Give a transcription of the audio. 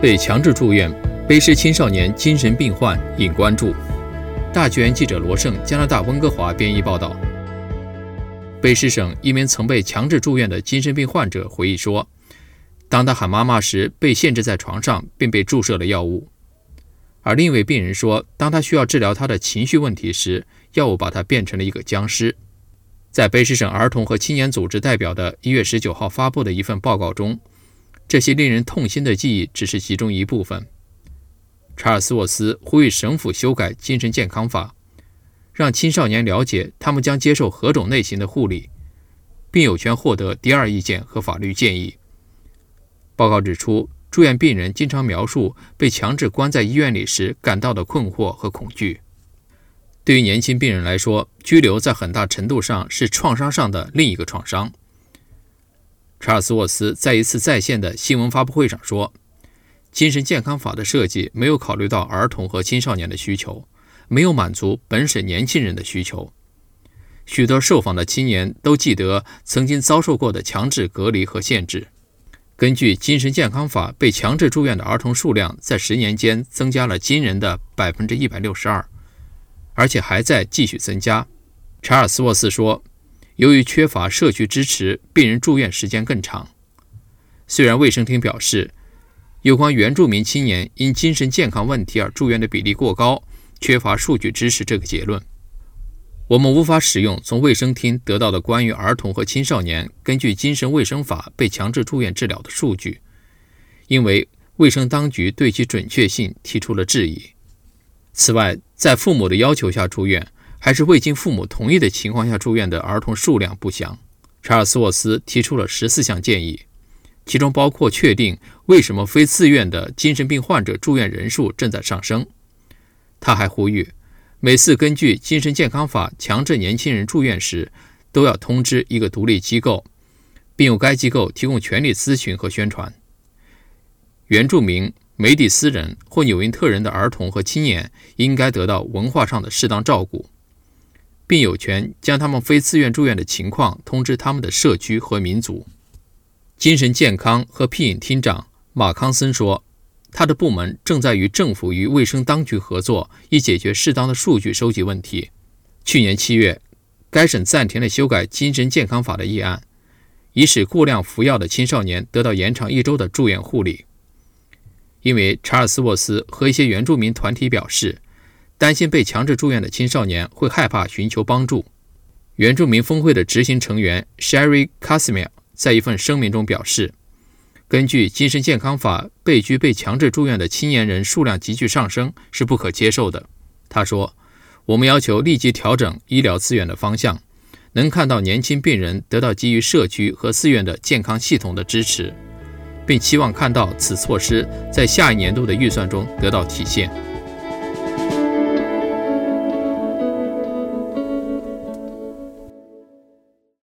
被强制住院，卑诗青少年精神病患引关注。大剧院记者罗胜，加拿大温哥华编译报道。卑诗省一名曾被强制住院的精神病患者回忆说：“当他喊妈妈时，被限制在床上，并被注射了药物。”而另一位病人说：“当他需要治疗他的情绪问题时，药物把他变成了一个僵尸。”在卑诗省儿童和青年组织代表的一月十九号发布的一份报告中。这些令人痛心的记忆只是其中一部分。查尔斯沃斯呼吁省府修改精神健康法，让青少年了解他们将接受何种类型的护理，并有权获得第二意见和法律建议。报告指出，住院病人经常描述被强制关在医院里时感到的困惑和恐惧。对于年轻病人来说，拘留在很大程度上是创伤上的另一个创伤。查尔斯沃斯在一次在线的新闻发布会上说：“精神健康法的设计没有考虑到儿童和青少年的需求，没有满足本省年轻人的需求。许多受访的青年都记得曾经遭受过的强制隔离和限制。根据精神健康法，被强制住院的儿童数量在十年间增加了惊人的百分之一百六十二，而且还在继续增加。”查尔斯沃斯说。由于缺乏社区支持，病人住院时间更长。虽然卫生厅表示，有关原住民青年因精神健康问题而住院的比例过高，缺乏数据支持这个结论。我们无法使用从卫生厅得到的关于儿童和青少年根据精神卫生法被强制住院治疗的数据，因为卫生当局对其准确性提出了质疑。此外，在父母的要求下住院。还是未经父母同意的情况下住院的儿童数量不详。查尔斯沃斯提出了十四项建议，其中包括确定为什么非自愿的精神病患者住院人数正在上升。他还呼吁，每次根据精神健康法强制年轻人住院时，都要通知一个独立机构，并由该机构提供权利咨询和宣传。原住民、梅蒂斯人或纽因特人的儿童和青年应该得到文化上的适当照顾。并有权将他们非自愿住院的情况通知他们的社区和民族。精神健康和庇引厅长马康森说，他的部门正在与政府与卫生当局合作，以解决适当的数据收集问题。去年七月，该省暂停了修改精神健康法的议案，以使过量服药的青少年得到延长一周的住院护理。因为查尔斯沃斯和一些原住民团体表示。担心被强制住院的青少年会害怕寻求帮助。原住民峰会的执行成员 Sherry Casimir 在一份声明中表示：“根据精神健康法，被拘被强制住院的青年人数量急剧上升是不可接受的。”他说：“我们要求立即调整医疗资源的方向，能看到年轻病人得到基于社区和自愿的健康系统的支持，并期望看到此措施在下一年度的预算中得到体现。”